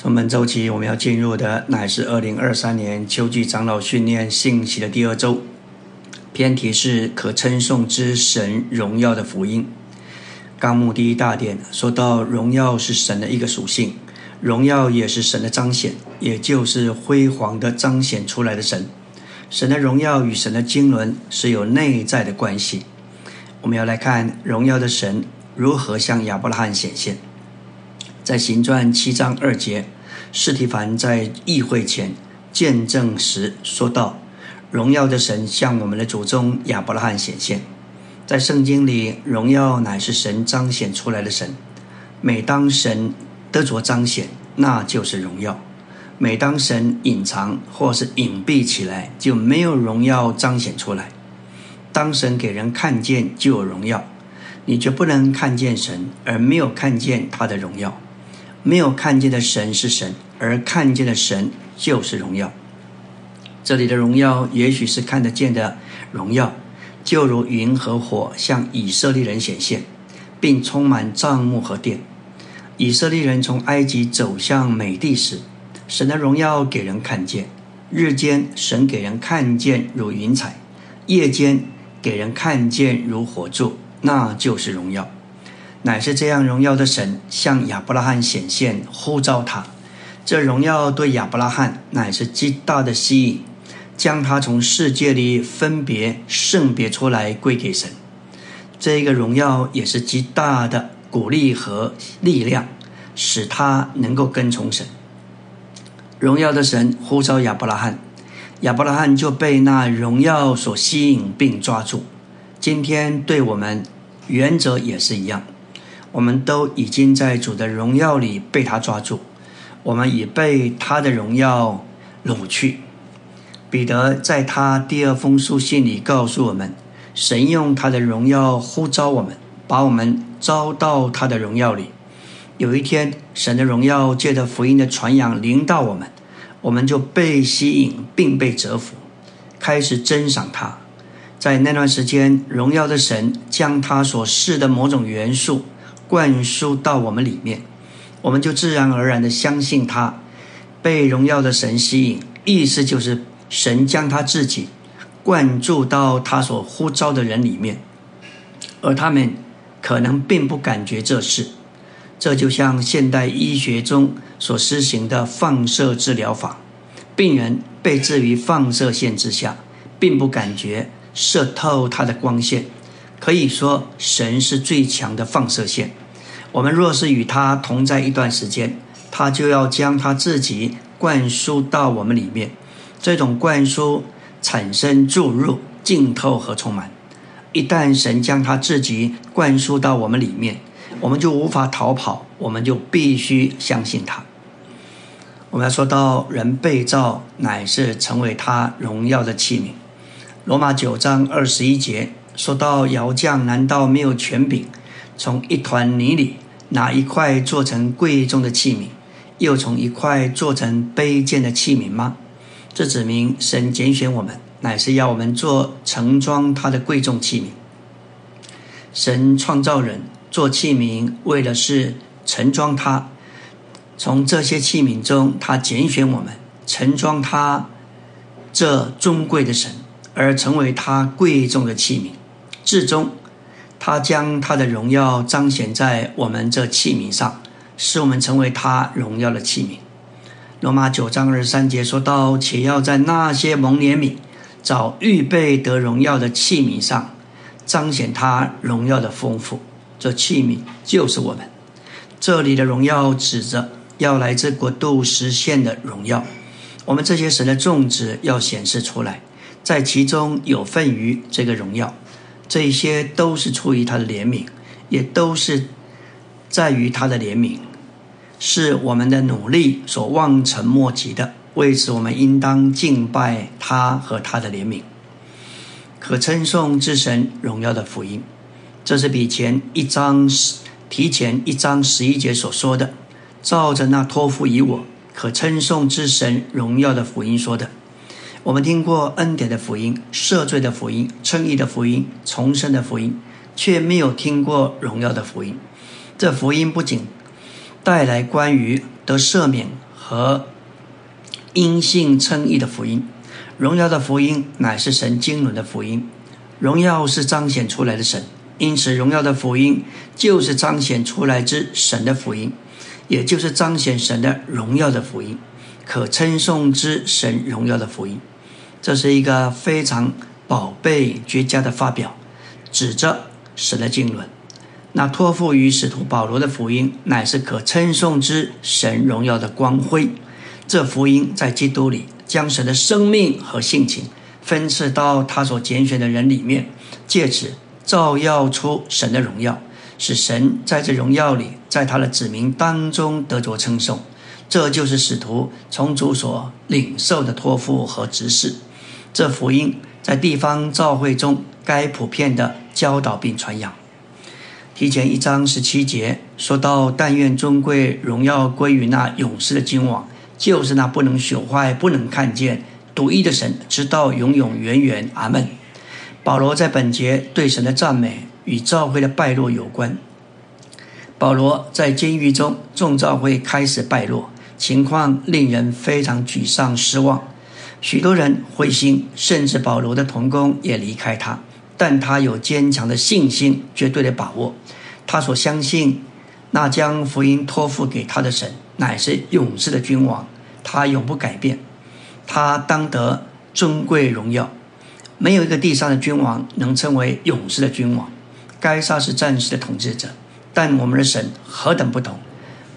从本周起，我们要进入的乃是二零二三年秋季长老训练信息的第二周。篇题是可称颂之神荣耀的福音。纲目第一大点说到，荣耀是神的一个属性，荣耀也是神的彰显，也就是辉煌的彰显出来的神。神的荣耀与神的经纶是有内在的关系。我们要来看荣耀的神如何向亚伯拉罕显现。在行传七章二节，士提凡在议会前见证时说道：“荣耀的神向我们的祖宗亚伯拉罕显现。”在圣经里，荣耀乃是神彰显出来的神。每当神得着彰显，那就是荣耀；每当神隐藏或是隐蔽起来，就没有荣耀彰显出来。当神给人看见，就有荣耀。你却不能看见神，而没有看见他的荣耀。没有看见的神是神，而看见的神就是荣耀。这里的荣耀也许是看得见的荣耀，就如云和火向以色列人显现，并充满帐幕和殿。以色列人从埃及走向美地时，神的荣耀给人看见；日间神给人看见如云彩，夜间给人看见如火柱，那就是荣耀。乃是这样荣耀的神向亚伯拉罕显现，呼召他。这荣耀对亚伯拉罕乃是极大的吸引，将他从世界里分别圣别出来归给神。这个荣耀也是极大的鼓励和力量，使他能够跟从神。荣耀的神呼召亚伯拉罕，亚伯拉罕就被那荣耀所吸引并抓住。今天对我们原则也是一样。我们都已经在主的荣耀里被他抓住，我们已被他的荣耀掳去。彼得在他第二封书信里告诉我们，神用他的荣耀呼召我们，把我们招到他的荣耀里。有一天，神的荣耀借着福音的传扬临到我们，我们就被吸引并被折服，开始珍赏他。在那段时间，荣耀的神将他所示的某种元素。灌输到我们里面，我们就自然而然的相信他，被荣耀的神吸引。意思就是神将他自己灌注到他所呼召的人里面，而他们可能并不感觉这事。这就像现代医学中所施行的放射治疗法，病人被置于放射线之下，并不感觉射透他的光线。可以说，神是最强的放射线。我们若是与他同在一段时间，他就要将他自己灌输到我们里面。这种灌输产生注入、浸透和充满。一旦神将他自己灌输到我们里面，我们就无法逃跑，我们就必须相信他。我们要说到人被造乃是成为他荣耀的器皿。罗马九章二十一节。说到窑匠，难道没有权柄从一团泥里拿一块做成贵重的器皿，又从一块做成卑贱的器皿吗？这指明神拣选我们，乃是要我们做盛装他的贵重器皿。神创造人做器皿，为的是盛装他。从这些器皿中，他拣选我们，盛装他这尊贵的神，而成为他贵重的器皿。至终，他将他的荣耀彰显在我们这器皿上，使我们成为他荣耀的器皿。罗马九章二十三节说到：“且要在那些蒙怜悯、找预备得荣耀的器皿上，彰显他荣耀的丰富。”这器皿就是我们。这里的荣耀指着要来自国度实现的荣耀。我们这些神的种植要显示出来，在其中有份于这个荣耀。这些都是出于他的怜悯，也都是在于他的怜悯，是我们的努力所望尘莫及的。为此，我们应当敬拜他和他的怜悯，可称颂之神荣耀的福音。这是比前一章提前一章十一节所说的，照着那托付于我可称颂之神荣耀的福音说的。我们听过恩典的福音、赦罪的福音、称义的福音、重生的福音，却没有听过荣耀的福音。这福音不仅带来关于得赦免和因信称义的福音。荣耀的福音乃是神经纶的福音，荣耀是彰显出来的神，因此荣耀的福音就是彰显出来之神的福音，也就是彰显神的荣耀的福音，可称颂之神荣耀的福音。这是一个非常宝贝绝佳的发表，指着神的经纶。那托付于使徒保罗的福音，乃是可称颂之神荣耀的光辉。这福音在基督里。将神的生命和性情分赐到他所拣选的人里面，借此照耀出神的荣耀，使神在这荣耀里，在他的子民当中得着称颂。这就是使徒从主所领受的托付和指示。这福音在地方教会中该普遍的教导并传扬。提前一章十七节说到：“但愿尊贵荣耀归于那勇士的君王。”就是那不能朽坏、不能看见、独一的神，直到永永远远。阿门。保罗在本节对神的赞美与教会的败落有关。保罗在监狱中，众教会开始败落，情况令人非常沮丧、失望。许多人灰心，甚至保罗的同工也离开他。但他有坚强的信心、绝对的把握。他所相信那将福音托付给他的神。乃是勇士的君王，他永不改变，他当得尊贵荣耀。没有一个地上的君王能称为勇士的君王。该杀是战士的统治者，但我们的神何等不同！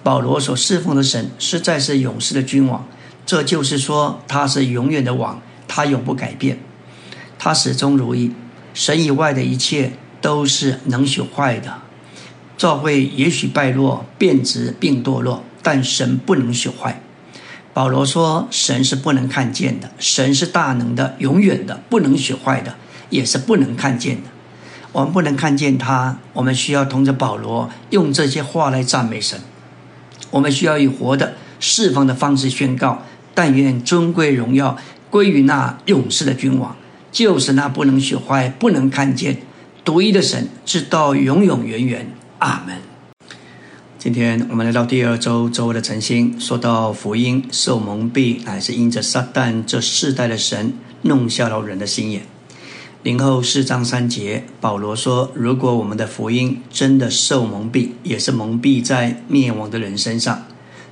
保罗所侍奉的神实在是勇士的君王，这就是说他是永远的王，他永不改变，他始终如一。神以外的一切都是能朽坏的。教会也许败落、变质并堕落。但神不能朽坏。保罗说：“神是不能看见的，神是大能的、永远的、不能朽坏的，也是不能看见的。我们不能看见他，我们需要同着保罗用这些话来赞美神。我们需要以活的、释放的方式宣告：但愿尊贵荣耀归于那勇士的君王，就是那不能朽坏、不能看见、独一的神，直到永永远远。阿门。”今天我们来到第二周周的晨星，说到福音受蒙蔽，乃是因着撒旦这世代的神弄瞎了人的心眼。零后四章三节，保罗说：“如果我们的福音真的受蒙蔽，也是蒙蔽在灭亡的人身上。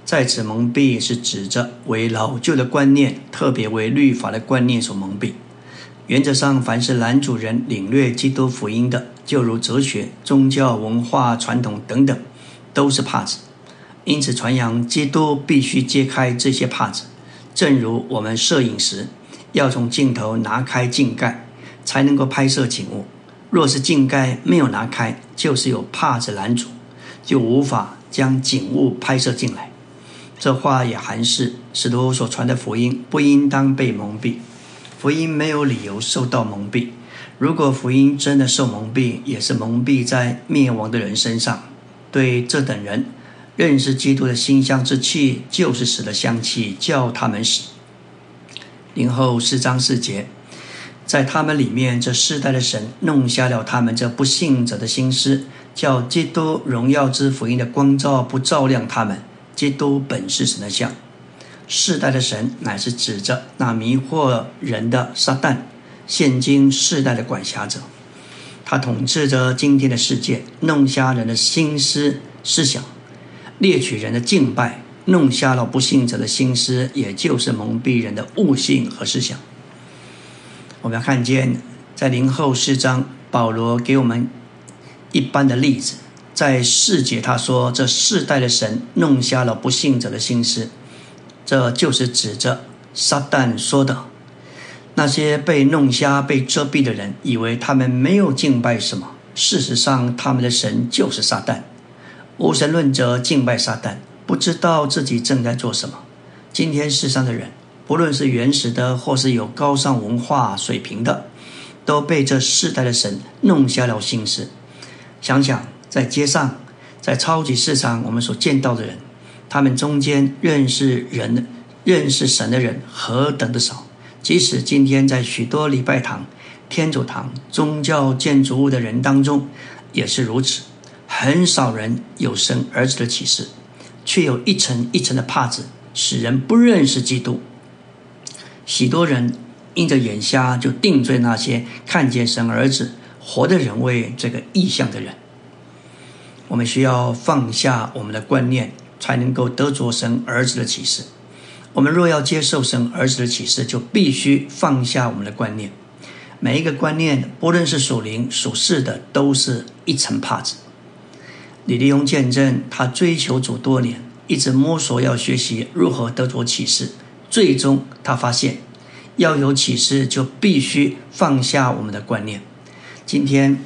在此蒙蔽是指着为老旧的观念，特别为律法的观念所蒙蔽。原则上，凡是男主人领略基督福音的，就如哲学、宗教、文化、传统等等。”都是帕子，因此传扬基督必须揭开这些帕子，正如我们摄影时要从镜头拿开镜盖才能够拍摄景物。若是镜盖没有拿开，就是有帕子拦阻，就无法将景物拍摄进来。这话也含示使徒所传的福音不应当被蒙蔽，福音没有理由受到蒙蔽。如果福音真的受蒙蔽，也是蒙蔽在灭亡的人身上。对这等人，认识基督的馨香之气，就是死的香气，叫他们死。零后四章四节，在他们里面，这世代的神弄瞎了他们这不信者的心思，叫基督荣耀之福音的光照不照亮他们。基督本是神的像，世代的神乃是指着那迷惑人的撒旦，现今世代的管辖者。他统治着今天的世界，弄瞎人的心思思想，猎取人的敬拜，弄瞎了不信者的心思，也就是蒙蔽人的悟性和思想。我们要看见，在零后四章，保罗给我们一般的例子，在四节他说：“这世代的神弄瞎了不信者的心思。”这就是指着撒旦说的。那些被弄瞎、被遮蔽的人，以为他们没有敬拜什么。事实上，他们的神就是撒旦。无神论者敬拜撒旦，不知道自己正在做什么。今天世上的人，不论是原始的，或是有高尚文化水平的，都被这世代的神弄瞎了心思。想想，在街上，在超级市场，我们所见到的人，他们中间认识人、认识神的人何等的少。即使今天在许多礼拜堂、天主堂、宗教建筑物的人当中，也是如此。很少人有生儿子的启示，却有一层一层的帕子使人不认识基督。许多人因着眼瞎，就定罪那些看见神儿子活的人为这个意象的人。我们需要放下我们的观念，才能够得着神儿子的启示。我们若要接受神儿子的启示，就必须放下我们的观念。每一个观念，不论是属灵属世的，都是一层帕子。李立勇见证，他追求主多年，一直摸索要学习如何得着启示。最终，他发现要有启示，就必须放下我们的观念。今天，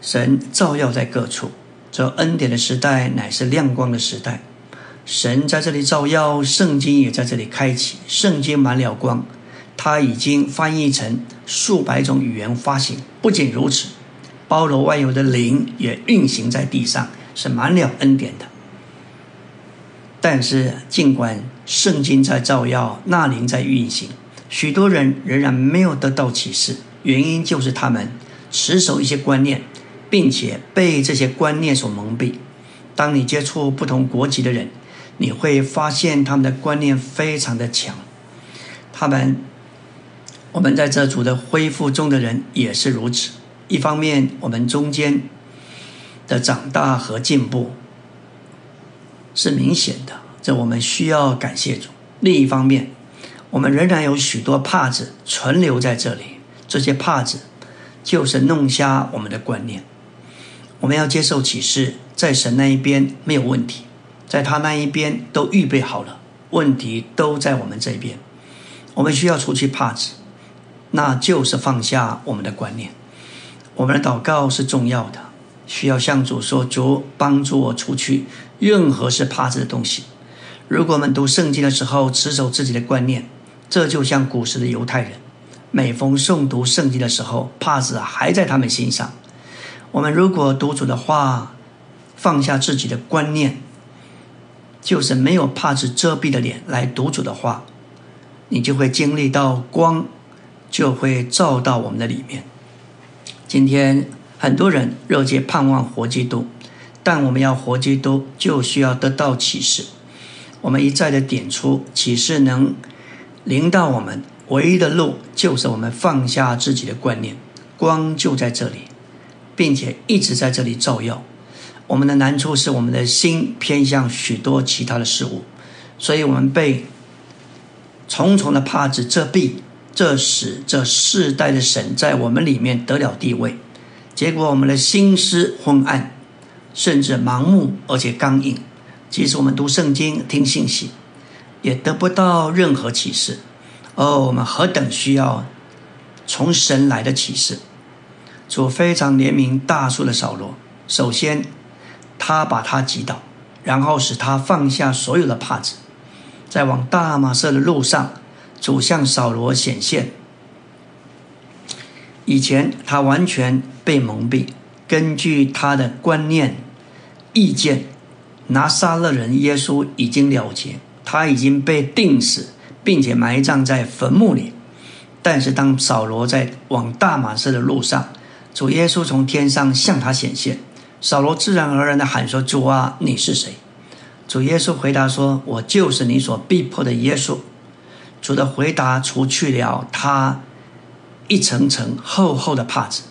神照耀在各处，这恩典的时代乃是亮光的时代。神在这里照耀，圣经也在这里开启。圣经满了光，它已经翻译成数百种语言发行。不仅如此，包罗万有的灵也运行在地上，是满了恩典的。但是，尽管圣经在照耀，那灵在运行，许多人仍然没有得到启示。原因就是他们持守一些观念，并且被这些观念所蒙蔽。当你接触不同国籍的人，你会发现他们的观念非常的强，他们，我们在这组的恢复中的人也是如此。一方面，我们中间的长大和进步是明显的，这我们需要感谢主。另一方面，我们仍然有许多帕子存留在这里，这些帕子就是弄瞎我们的观念。我们要接受启示，在神那一边没有问题。在他那一边都预备好了，问题都在我们这边。我们需要除去帕子，那就是放下我们的观念。我们的祷告是重要的，需要向主说：“主帮助我除去任何是帕子的东西。”如果我们读圣经的时候持守自己的观念，这就像古时的犹太人，每逢诵读圣经的时候，帕子还在他们心上。我们如果读主的话，放下自己的观念。就是没有帕子遮蔽的脸来读主的话，你就会经历到光，就会照到我们的里面。今天很多人热切盼望活基督，但我们要活基督，就需要得到启示。我们一再的点出启示能临到我们，唯一的路就是我们放下自己的观念，光就在这里，并且一直在这里照耀。我们的难处是我们的心偏向许多其他的事物，所以我们被重重的帕子遮蔽，这使这世代的神在我们里面得了地位。结果我们的心思昏暗，甚至盲目而且刚硬。即使我们读圣经、听信息，也得不到任何启示。哦，我们何等需要从神来的启示！主非常怜悯大树的扫罗，首先。他把他击倒，然后使他放下所有的帕子，在往大马色的路上，主向扫罗显现。以前他完全被蒙蔽，根据他的观念、意见，拿撒勒人耶稣已经了结，他已经被钉死，并且埋葬在坟墓里。但是当扫罗在往大马士的路上，主耶稣从天上向他显现。扫罗自然而然的喊说：“主啊，你是谁？”主耶稣回答说：“我就是你所逼迫的耶稣。”主的回答除去了他一层层厚厚的帕子。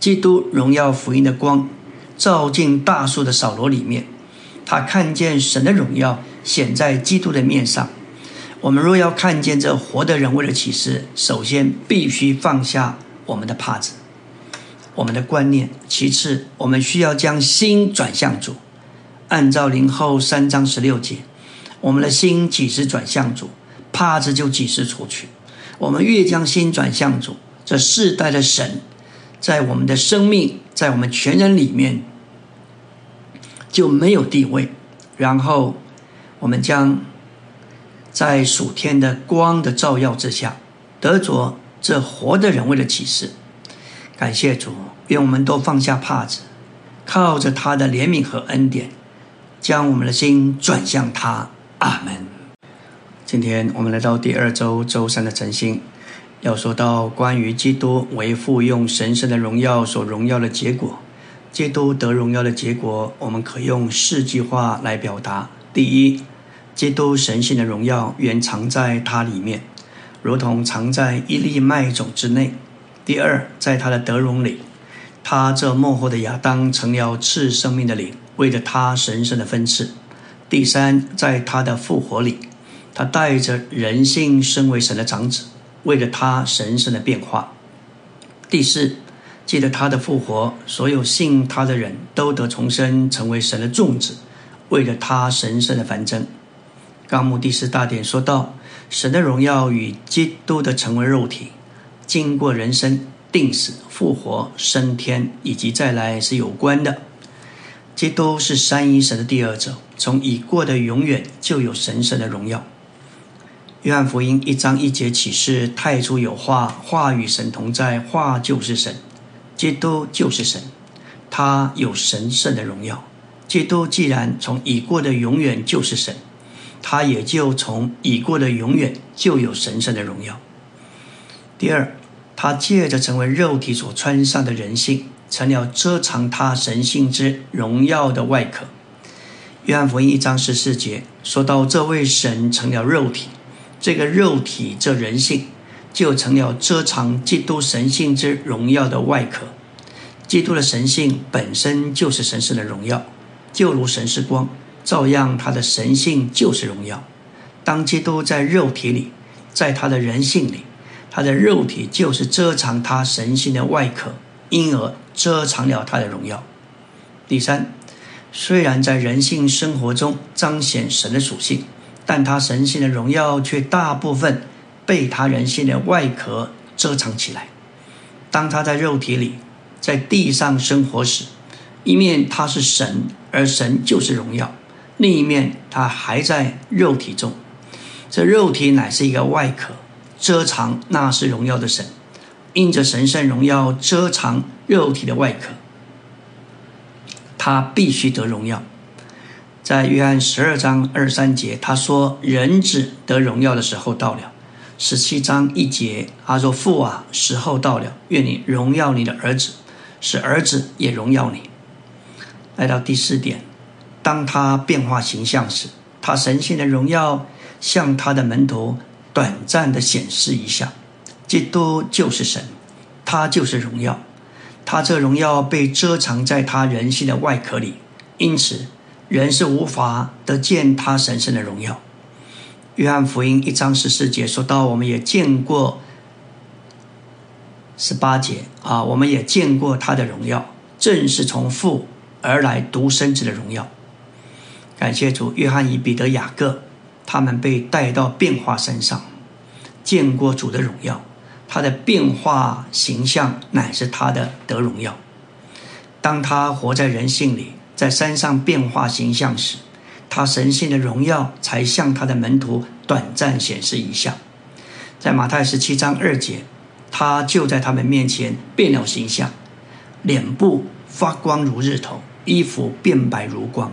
基督荣耀福音的光照进大树的扫罗里面，他看见神的荣耀显在基督的面上。我们若要看见这活的人物的启示，首先必须放下我们的帕子。我们的观念，其次，我们需要将心转向主。按照灵后三章十六节，我们的心几时转向主，帕子就几时出去。我们越将心转向主，这世代的神在我们的生命，在我们全人里面就没有地位。然后，我们将在属天的光的照耀之下，得着这活的人为的启示。感谢主，愿我们都放下帕子，靠着他的怜悯和恩典，将我们的心转向他。阿门。今天我们来到第二周周三的晨星，要说到关于基督为父用神圣的荣耀所荣耀的结果。基督得荣耀的结果，我们可用四句话来表达：第一，基督神性的荣耀原藏在他里面，如同藏在一粒麦种之内。第二，在他的德容里，他这幕后的亚当成了赐生命的灵，为着他神圣的分赐。第三，在他的复活里，他带着人性身为神的长子，为了他神圣的变化。第四，记得他的复活，所有信他的人都得重生，成为神的众子，为了他神圣的繁增。纲目第四大点说到，神的荣耀与基督的成为肉体，经过人生、定死、复活、升天以及再来是有关的。基督是三一神的第二者，从已过的永远就有神圣的荣耀。约翰福音一章一节启示：太初有话，话与神同在，话就是神，基督就是神，他有神圣的荣耀。基督既然从已过的永远就是神。他也就从已过的永远就有神圣的荣耀。第二，他借着成为肉体所穿上的人性，成了遮藏他神性之荣耀的外壳。约翰福音一章十四节说到，这位神成了肉体，这个肉体这人性就成了遮藏基督神性之荣耀的外壳。基督的神性本身就是神圣的荣耀，就如神是光。照样，他的神性就是荣耀。当基督在肉体里，在他的人性里，他的肉体就是遮藏他神性的外壳，因而遮藏了他的荣耀。第三，虽然在人性生活中彰显神的属性，但他神性的荣耀却大部分被他人性的外壳遮藏起来。当他在肉体里，在地上生活时，一面他是神，而神就是荣耀。另一面，他还在肉体中，这肉体乃是一个外壳，遮藏那是荣耀的神，因着神圣荣耀遮藏肉体的外壳，他必须得荣耀。在约翰十二章二三节，他说：“人子得荣耀的时候到了。”十七章一节，他说：“父啊，时候到了，愿你荣耀你的儿子，使儿子也荣耀你。”来到第四点。当他变化形象时，他神性的荣耀向他的门徒短暂的显示一下。基督就是神，他就是荣耀，他这荣耀被遮藏在他人性的外壳里，因此人是无法得见他神圣的荣耀。约翰福音一章十四节说到，我们也见过十八节啊，我们也见过他的荣耀，正是从父而来独生子的荣耀。感谢主，约翰与彼得、雅各，他们被带到变化山上，见过主的荣耀。他的变化形象乃是他的得荣耀。当他活在人性里，在山上变化形象时，他神性的荣耀才向他的门徒短暂显示一下。在马太十七章二节，他就在他们面前变了形象，脸部发光如日头，衣服变白如光。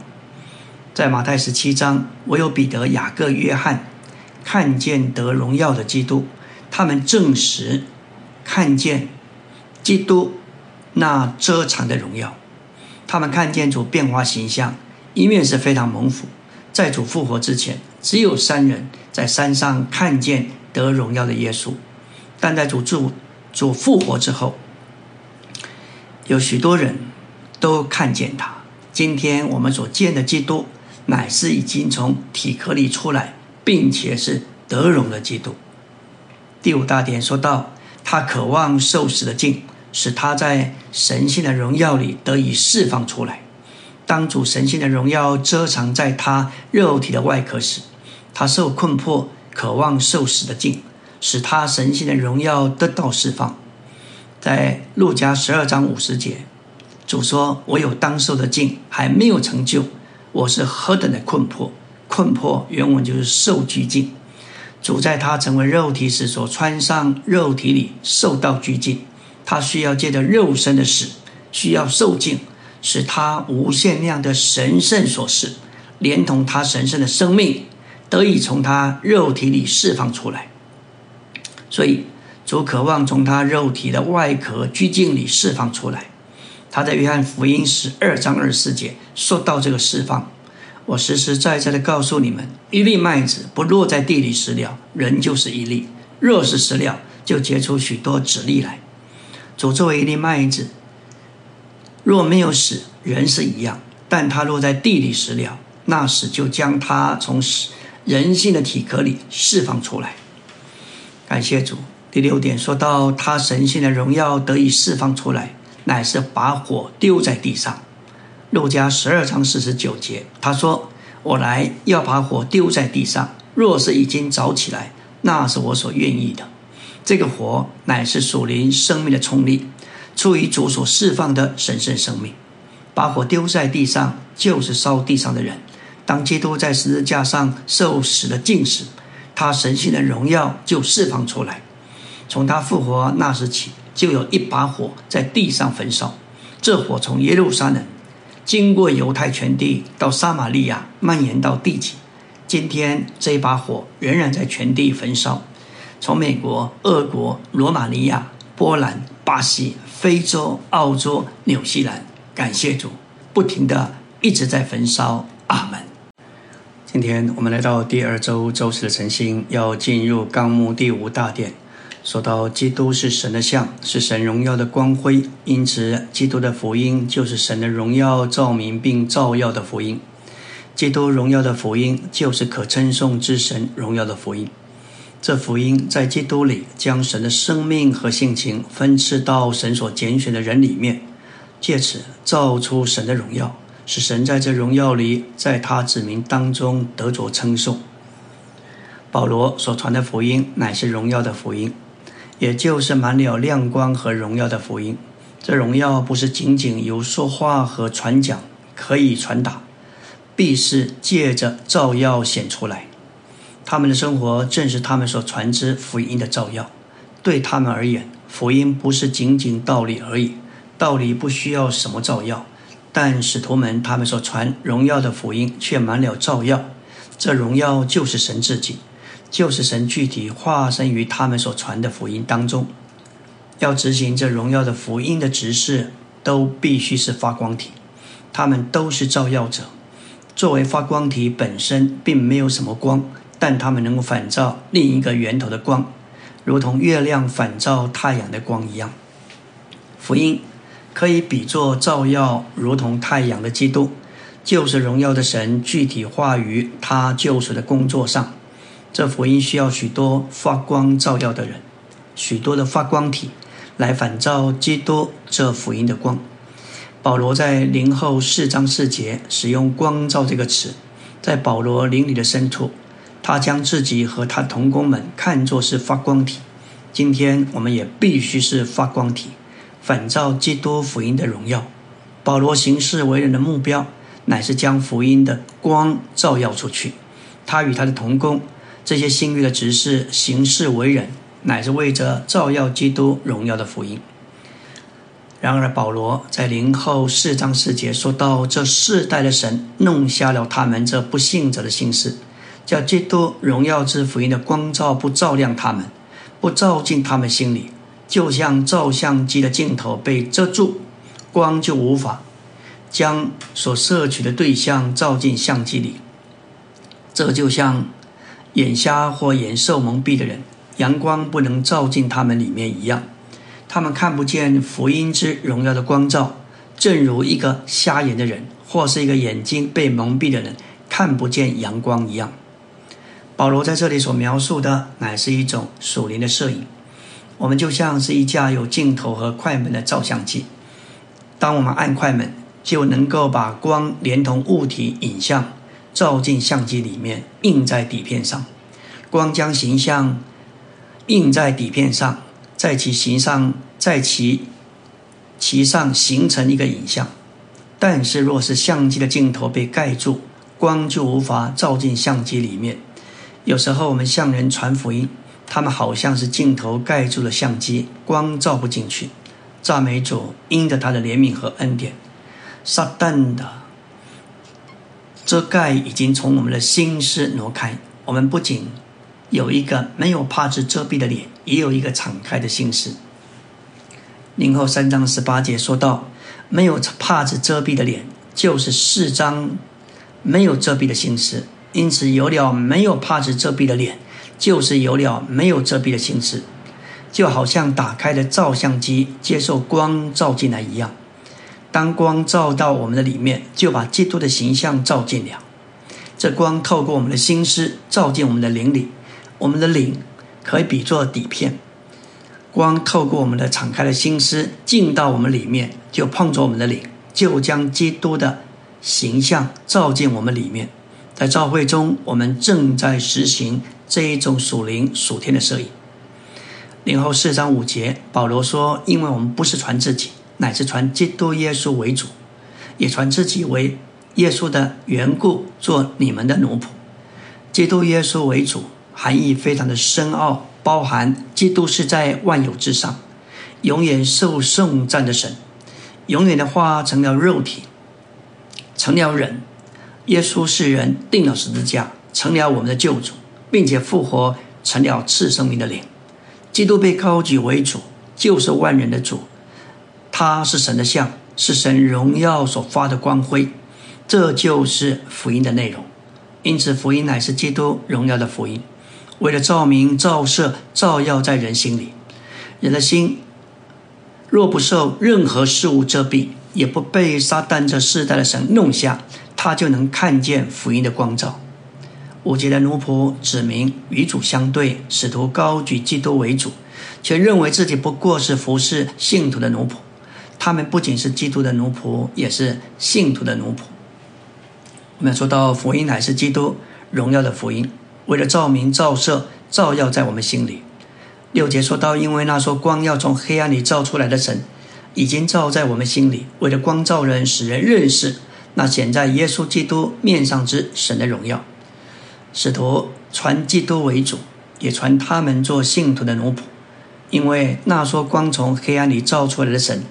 在马太十七章，唯有彼得、雅各、约翰看见得荣耀的基督，他们证实看见基督那遮藏的荣耀。他们看见主变化形象，一面是非常蒙福。在主复活之前，只有三人在山上看见得荣耀的耶稣，但在主主主复活之后，有许多人都看见他。今天我们所见的基督。乃是已经从体壳里出来，并且是得荣的基督。第五大点说到，他渴望受死的境，使他在神性的荣耀里得以释放出来。当主神性的荣耀遮藏在他肉体的外壳时，他受困迫，渴望受死的境，使他神性的荣耀得到释放。在路加十二章五十节，主说：“我有当受的境还没有成就。”我是何等的困迫！困迫原文就是受拘禁。主在他成为肉体时所穿上肉体里受到拘禁，他需要借着肉身的死，需要受尽，使他无限量的神圣所示，连同他神圣的生命得以从他肉体里释放出来。所以主渴望从他肉体的外壳拘禁里释放出来。他在约翰福音十二章二十四节说到这个释放，我实实在在的告诉你们：一粒麦子不落在地里死了，人就是一粒；若是死了，就结出许多籽粒来。主作为一粒麦子，若没有死，人是一样；但他落在地里死了，那时就将他从死人性的体壳里释放出来。感谢主。第六点说到，他神性的荣耀得以释放出来，乃是把火丢在地上。路加十二章四十九节，他说：“我来要把火丢在地上，若是已经着起来，那是我所愿意的。”这个火乃是属灵生命的冲力，出于主所释放的神圣生命。把火丢在地上，就是烧地上的人。当基督在十字架上受死的尽时，他神性的荣耀就释放出来。从他复活那时起，就有一把火在地上焚烧。这火从耶路撒冷经过犹太全地，到撒玛利亚，蔓延到地极。今天这把火仍然在全地焚烧。从美国、俄国、罗马尼亚、波兰、巴西、非洲、澳洲、纽西兰，感谢主，不停的一直在焚烧。阿门。今天我们来到第二周周四的晨星，要进入纲目第五大殿。说到基督是神的像，是神荣耀的光辉，因此基督的福音就是神的荣耀照明并照耀的福音。基督荣耀的福音就是可称颂之神荣耀的福音。这福音在基督里将神的生命和性情分赐到神所拣选的人里面，借此造出神的荣耀，使神在这荣耀里，在他子民当中得着称颂。保罗所传的福音乃是荣耀的福音。也就是满了亮光和荣耀的福音。这荣耀不是仅仅由说话和传讲可以传达，必是借着照耀显出来。他们的生活正是他们所传之福音的照耀。对他们而言，福音不是仅仅道理而已，道理不需要什么照耀。但使徒们他们所传荣耀的福音却满了照耀。这荣耀就是神自己。就是神具体化身于他们所传的福音当中，要执行这荣耀的福音的执事，都必须是发光体，他们都是照耀者。作为发光体本身并没有什么光，但他们能够反照另一个源头的光，如同月亮反照太阳的光一样。福音可以比作照耀，如同太阳的基督，就是荣耀的神具体化于他救赎的工作上。这福音需要许多发光照耀的人，许多的发光体来反照基督这福音的光。保罗在灵后四章四节使用“光照”这个词，在保罗灵里的深处，他将自己和他同工们看作是发光体。今天我们也必须是发光体，反照基督福音的荣耀。保罗行事为人的目标，乃是将福音的光照耀出去。他与他的同工。这些新约的执事行事为人，乃是为着照耀基督荣耀的福音。然而，保罗在灵后四章四节说到：“这世代的神弄瞎了他们这不信者的心思，叫基督荣耀之福音的光照不照亮他们，不照进他们心里，就像照相机的镜头被遮住，光就无法将所摄取的对象照进相机里。这就像……”眼瞎或眼受蒙蔽的人，阳光不能照进他们里面一样，他们看不见福音之荣耀的光照，正如一个瞎眼的人或是一个眼睛被蒙蔽的人看不见阳光一样。保罗在这里所描述的乃是一种属灵的摄影，我们就像是一架有镜头和快门的照相机，当我们按快门，就能够把光连同物体影像。照进相机里面，印在底片上，光将形象印在底片上，在其形上，在其其上形成一个影像。但是，若是相机的镜头被盖住，光就无法照进相机里面。有时候我们向人传福音，他们好像是镜头盖住了相机，光照不进去。赞美主，因着他的怜悯和恩典，撒旦的。遮盖已经从我们的心思挪开，我们不仅有一个没有帕子遮蔽的脸，也有一个敞开的心思。零后三章十八节说到，没有帕子遮蔽的脸，就是四章没有遮蔽的心思，因此有了没有帕子遮蔽的脸，就是有了没有遮蔽的心思，就好像打开了照相机，接受光照进来一样。当光照到我们的里面，就把基督的形象照进了。这光透过我们的心思照进我们的灵里，我们的灵可以比作底片。光透过我们的敞开的心思进到我们里面，就碰着我们的灵，就将基督的形象照进我们里面。在教会中，我们正在实行这一种属灵属天的摄影。零后四章五节，保罗说：“因为我们不是传自己。”乃是传基督耶稣为主，也传自己为耶稣的缘故，做你们的奴仆。基督耶稣为主，含义非常的深奥，包含基督是在万有之上，永远受颂赞的神，永远的话成了肉体，成了人。耶稣是人，定了十字架，成了我们的救主，并且复活，成了赐生命的灵。基督被高举为主，就是万人的主。他是神的像，是神荣耀所发的光辉，这就是福音的内容。因此，福音乃是基督荣耀的福音，为了照明、照射、照耀在人心里。人的心若不受任何事物遮蔽，也不被撒旦这世代的神弄瞎，他就能看见福音的光照。五节的奴仆指明与主相对，使徒高举基督为主，却认为自己不过是服侍信徒的奴仆。他们不仅是基督的奴仆，也是信徒的奴仆。我们说到福音乃是基督荣耀的福音，为了照明、照射、照耀在我们心里。六节说到，因为那说光要从黑暗里照出来的神，已经照在我们心里，为了光照人，使人认识那显在耶稣基督面上之神的荣耀。使徒传基督为主，也传他们做信徒的奴仆，因为那说光从黑暗里照出来的神。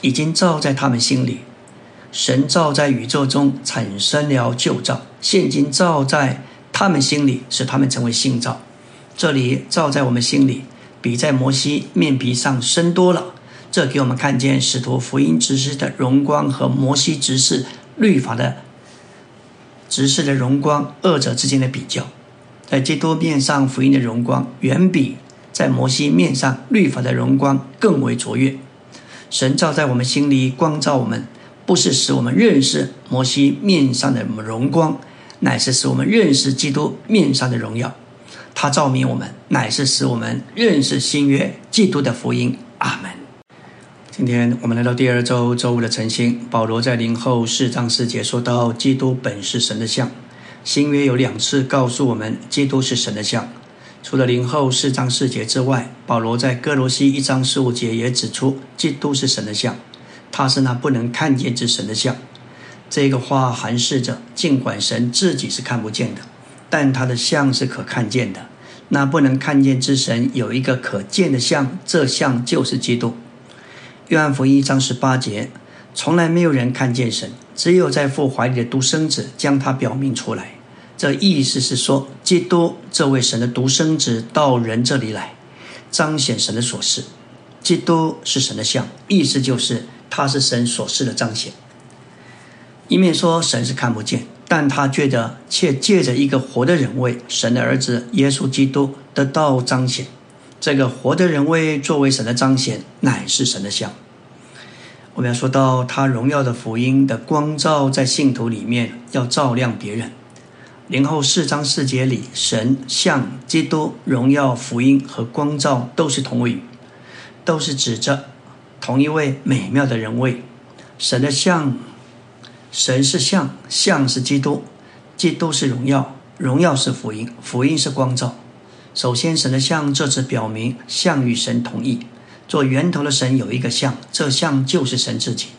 已经照在他们心里，神照在宇宙中产生了旧照，现今照在他们心里，使他们成为新照。这里照在我们心里，比在摩西面皮上深多了。这给我们看见使徒福音执事的荣光和摩西执事律法的执事的荣光二者之间的比较。在基督面上福音的荣光，远比在摩西面上律法的荣光更为卓越。神照在我们心里，光照我们，不是使我们认识摩西面上的荣光，乃是使我们认识基督面上的荣耀。他照明我们，乃是使我们认识新约基督的福音。阿门。今天我们来到第二周周五的晨星，保罗在灵后四章四节说到，基督本是神的像。新约有两次告诉我们，基督是神的像。除了灵后四章四节之外，保罗在哥罗西一章十五节也指出，基督是神的像，他是那不能看见之神的像。这个话含示着，尽管神自己是看不见的，但他的像是可看见的。那不能看见之神有一个可见的像，这像就是基督。约翰福音一章十八节，从来没有人看见神，只有在父怀里的独生子将他表明出来。这意思是说，基督这位神的独生子到人这里来，彰显神的所示。基督是神的像，意思就是他是神所示的彰显。一面说神是看不见，但他觉得却借着一个活的人为神的儿子耶稣基督得到彰显。这个活的人位作为神的彰显，乃是神的像。我们要说到他荣耀的福音的光照在信徒里面，要照亮别人。零后四章四节里，神像基督荣耀福音和光照都是同位语，都是指着同一位美妙的人位。神的像，神是像，像是基督，基督是荣耀，荣耀是福音，福音是光照。首先，神的像这次表明像与神同意，做源头的神有一个像，这像就是神自己。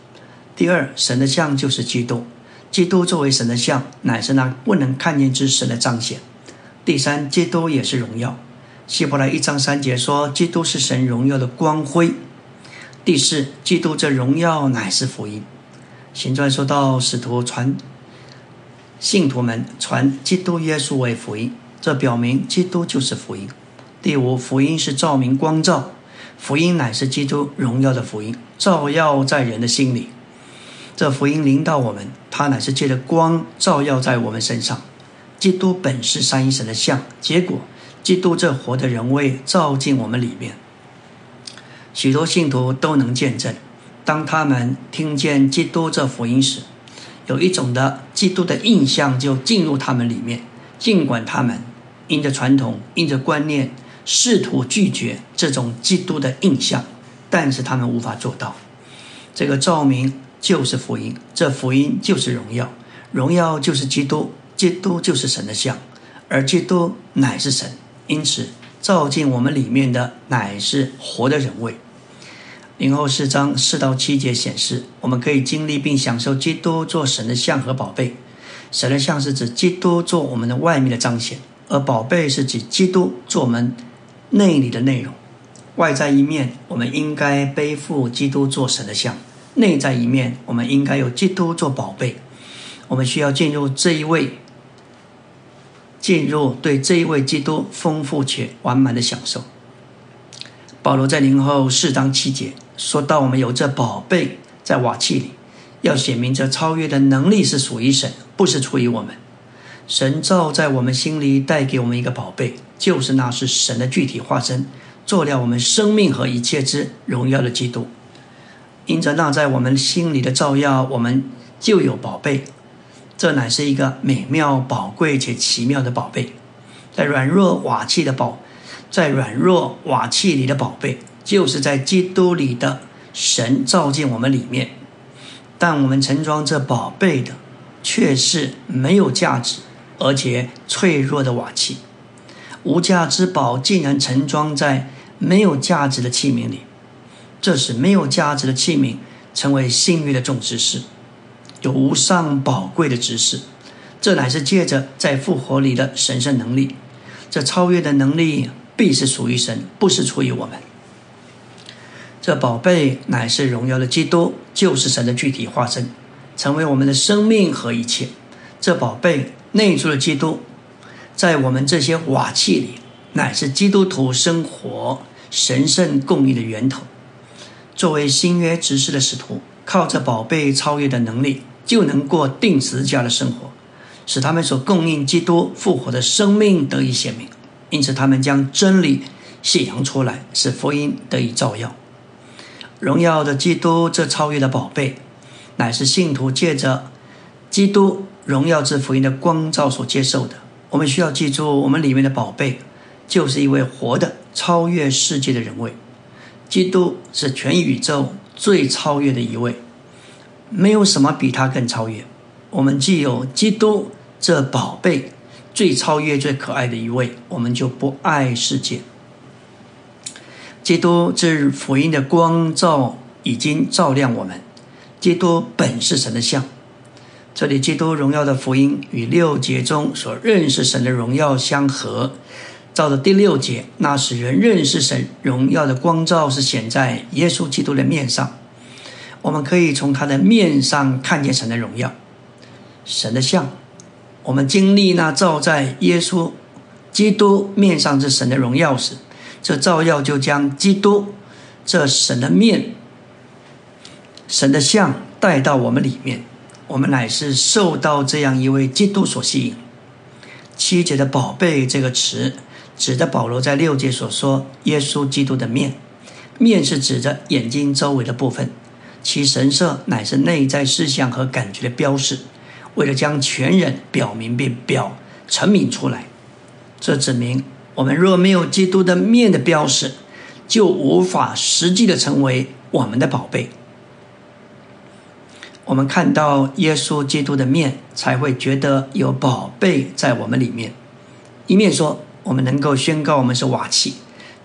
第二，神的像就是基督。基督作为神的像，乃是那不能看见之神的彰显。第三，基督也是荣耀。希伯来一章三节说，基督是神荣耀的光辉。第四，基督这荣耀乃是福音。行传说到使徒传信徒们传基督耶稣为福音，这表明基督就是福音。第五，福音是照明光照，福音乃是基督荣耀的福音，照耀在人的心里。这福音临到我们，它乃是借着光照耀在我们身上。基督本是三一神的像，结果基督这活的人位照进我们里面。许多信徒都能见证，当他们听见基督这福音时，有一种的基督的印象就进入他们里面。尽管他们因着传统、因着观念，试图拒绝这种基督的印象，但是他们无法做到。这个照明就是福音，这福音就是荣耀，荣耀就是基督，基督就是神的像，而基督乃是神，因此照进我们里面的乃是活的人位。零后四章四到七节显示，我们可以经历并享受基督做神的像和宝贝。神的像是指基督做我们的外面的彰显，而宝贝是指基督做我们内里的内容。外在一面，我们应该背负基督做神的像；内在一面，我们应该有基督做宝贝。我们需要进入这一位，进入对这一位基督丰富且完满的享受。保罗在零后四章七节。说到我们有这宝贝在瓦器里，要显明这超越的能力是属于神，不是出于我们。神造在我们心里，带给我们一个宝贝，就是那是神的具体化身，做了我们生命和一切之荣耀的基督。因着那在我们心里的照耀，我们就有宝贝。这乃是一个美妙、宝贵且奇妙的宝贝，在软弱瓦器的宝，在软弱瓦器里的宝贝。就是在基督里的神照进我们里面，但我们盛装这宝贝的，却是没有价值而且脆弱的瓦器。无价之宝竟然盛装在没有价值的器皿里，这使没有价值的器皿成为幸运的种知识，有无上宝贵的知识。这乃是借着在复活里的神圣能力，这超越的能力必是属于神，不是出于我们。这宝贝乃是荣耀的基督，就是神的具体化身，成为我们的生命和一切。这宝贝内住的基督，在我们这些瓦器里，乃是基督徒生活神圣供应的源头。作为新约执事的使徒，靠着宝贝超越的能力，就能过定时家的生活，使他们所供应基督复活的生命得以显明。因此，他们将真理显扬出来，使福音得以照耀。荣耀的基督，这超越的宝贝，乃是信徒借着基督荣耀之福音的光照所接受的。我们需要记住，我们里面的宝贝，就是一位活的、超越世界的人位。基督是全宇宙最超越的一位，没有什么比他更超越。我们既有基督这宝贝，最超越、最可爱的一位，我们就不爱世界。基督之福音的光照已经照亮我们。基督本是神的像。这里基督荣耀的福音与六节中所认识神的荣耀相合。照着第六节，那使人认识神荣耀的光照是显在耶稣基督的面上。我们可以从他的面上看见神的荣耀，神的像。我们经历那照在耶稣基督面上之神的荣耀时。这照耀就将基督这神的面、神的像带到我们里面，我们乃是受到这样一位基督所吸引。七节的“宝贝”这个词，指的保罗在六节所说耶稣基督的面，面是指着眼睛周围的部分，其神色乃是内在思想和感觉的标示。为了将全人表明并表成明出来，这指明。我们若没有基督的面的标识，就无法实际的成为我们的宝贝。我们看到耶稣基督的面，才会觉得有宝贝在我们里面。一面说，我们能够宣告我们是瓦器，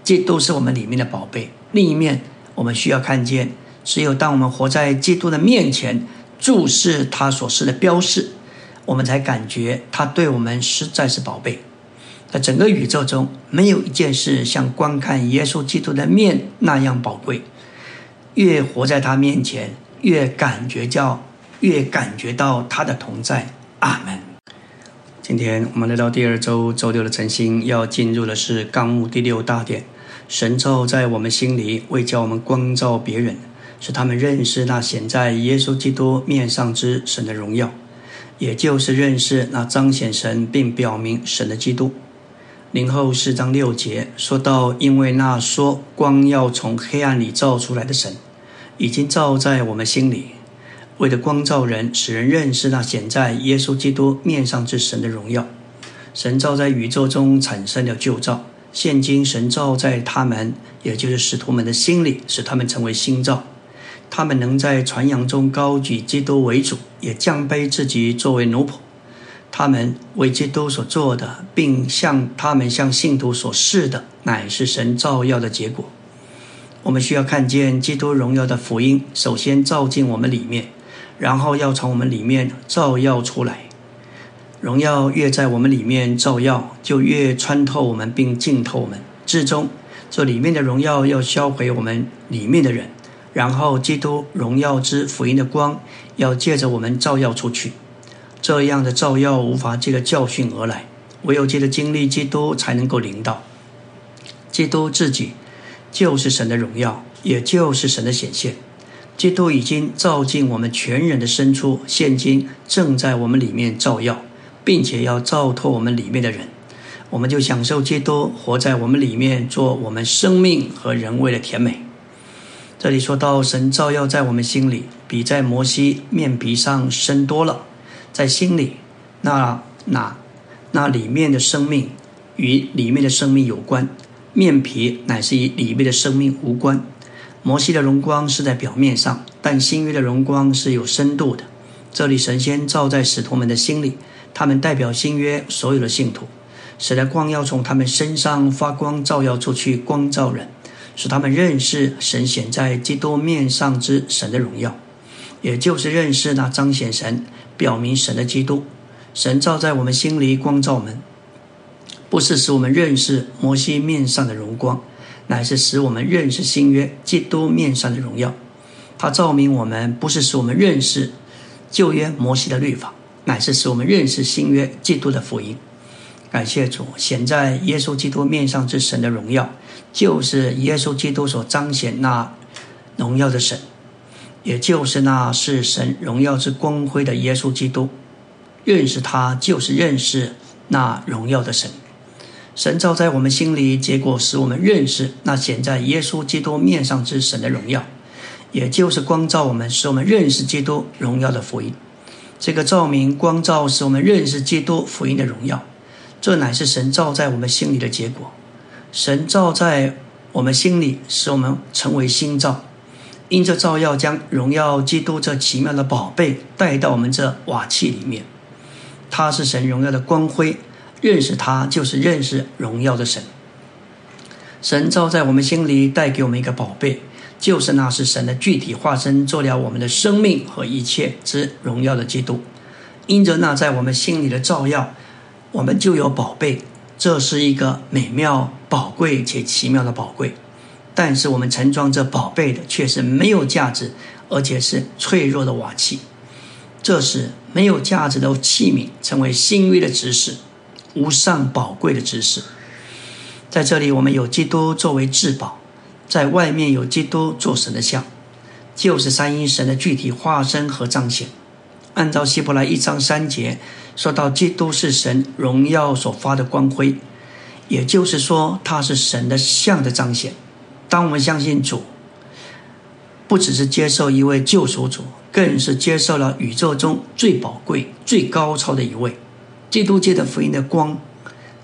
基督是我们里面的宝贝；另一面，我们需要看见，只有当我们活在基督的面前，注视他所示的标示，我们才感觉他对我们实在是宝贝。在整个宇宙中，没有一件事像观看耶稣基督的面那样宝贵。越活在他面前，越感觉叫，越感觉到他的同在。阿门。今天我们来到第二周周六的晨星，要进入的是纲目第六大点。神咒在我们心里，为叫我们光照别人，使他们认识那显在耶稣基督面上之神的荣耀，也就是认识那彰显神并表明神的基督。零后四章六节说到，因为那说光要从黑暗里照出来的神，已经照在我们心里，为了光照人，使人认识那显在耶稣基督面上之神的荣耀。神照在宇宙中产生了旧照，现今神照在他们，也就是使徒们的心里，使他们成为新照。他们能在传扬中高举基督为主，也降卑自己作为奴仆。他们为基督所做的，并向他们向信徒所示的，乃是神照耀的结果。我们需要看见基督荣耀的福音，首先照进我们里面，然后要从我们里面照耀出来。荣耀越在我们里面照耀，就越穿透我们并浸透我们。至终，这里面的荣耀要销毁我们里面的人。然后，基督荣耀之福音的光要借着我们照耀出去。这样的照耀无法借着教训而来，唯有借着经历基督才能够领导。基督自己就是神的荣耀，也就是神的显现。基督已经照进我们全人的深处，现今正在我们里面照耀，并且要照透我们里面的人。我们就享受基督活在我们里面，做我们生命和人为的甜美。这里说到神照耀在我们心里，比在摩西面皮上深多了。在心里，那那那里面的生命与里面的生命有关，面皮乃是与里面的生命无关。摩西的荣光是在表面上，但新约的荣光是有深度的。这里神仙照在使徒们的心里，他们代表新约所有的信徒，使得光要从他们身上发光，照耀出去，光照人。使他们认识神显在基督面上之神的荣耀，也就是认识那彰显神、表明神的基督。神照在我们心里，光照门，不是使我们认识摩西面上的荣光，乃是使我们认识新约基督面上的荣耀。他照明我们，不是使我们认识旧约摩西的律法，乃是使我们认识新约基督的福音。感谢主，显在耶稣基督面上之神的荣耀。就是耶稣基督所彰显那荣耀的神，也就是那是神荣耀之光辉的耶稣基督。认识他，就是认识那荣耀的神。神照在我们心里，结果使我们认识那显在耶稣基督面上之神的荣耀，也就是光照我们，使我们认识基督荣耀的福音。这个照明光照，使我们认识基督福音的荣耀，这乃是神照在我们心里的结果。神照在我们心里，使我们成为新照。因这照耀，将荣耀基督这奇妙的宝贝带到我们这瓦器里面。它是神荣耀的光辉，认识他就是认识荣耀的神。神照在我们心里，带给我们一个宝贝，就是那是神的具体化身，做了我们的生命和一切之荣耀的基督。因着那在我们心里的照耀，我们就有宝贝。这是一个美妙、宝贵且奇妙的宝贵，但是我们盛装这宝贝的却是没有价值，而且是脆弱的瓦器。这是没有价值的器皿，成为新约的指示，无上宝贵的知识。在这里，我们有基督作为至宝，在外面有基督做神的像，就是三一神的具体化身和彰显。按照希伯来一章三节。说到基督是神荣耀所发的光辉，也就是说，他是神的像的彰显。当我们相信主，不只是接受一位救赎主，更是接受了宇宙中最宝贵、最高超的一位基督界的福音的光，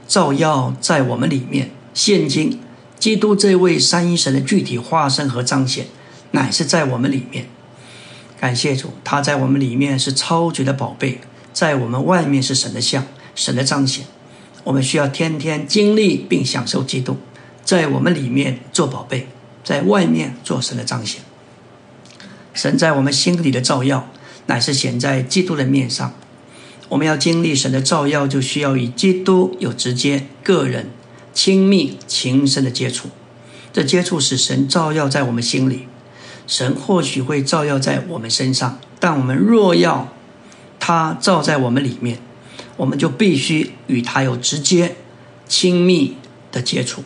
照耀在我们里面。现今，基督这位三一神的具体化身和彰显，乃是在我们里面。感谢主，他在我们里面是超绝的宝贝。在我们外面是神的像，神的彰显。我们需要天天经历并享受基督，在我们里面做宝贝，在外面做神的彰显。神在我们心里的照耀，乃是显在基督的面上。我们要经历神的照耀，就需要与基督有直接、个人、亲密、情深的接触。这接触使神照耀在我们心里，神或许会照耀在我们身上，但我们若要。他照在我们里面，我们就必须与他有直接、亲密的接触。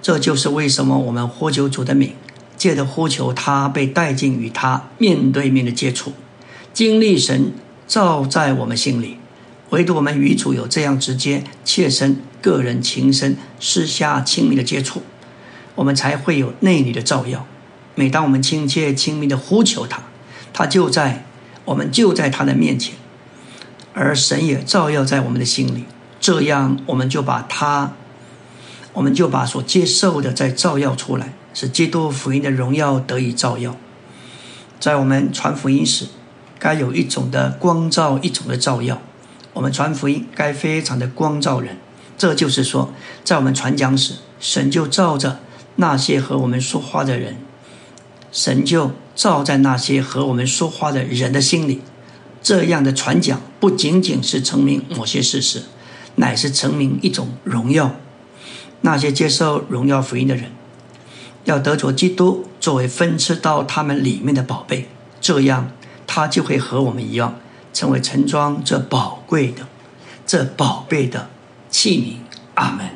这就是为什么我们呼求主的名，借着呼求他，被带进与他面对面的接触，经历神照在我们心里。唯独我们与主有这样直接、切身、个人情深、私下亲密的接触，我们才会有内里的照耀。每当我们亲切、亲密的呼求他，他就在我们就在他的面前，而神也照耀在我们的心里。这样，我们就把他，我们就把所接受的再照耀出来，使基督福音的荣耀得以照耀。在我们传福音时，该有一种的光照，一种的照耀。我们传福音该非常的光照人，这就是说，在我们传讲时，神就照着那些和我们说话的人，神就照在那些和我们说话的人的心里。这样的传讲不仅仅是证明某些事实，乃是证明一种荣耀。那些接受荣耀福音的人，要得着基督作为分赐到他们里面的宝贝，这样他就会和我们一样。成为陈庄这宝贵的、这宝贝的器皿。阿门。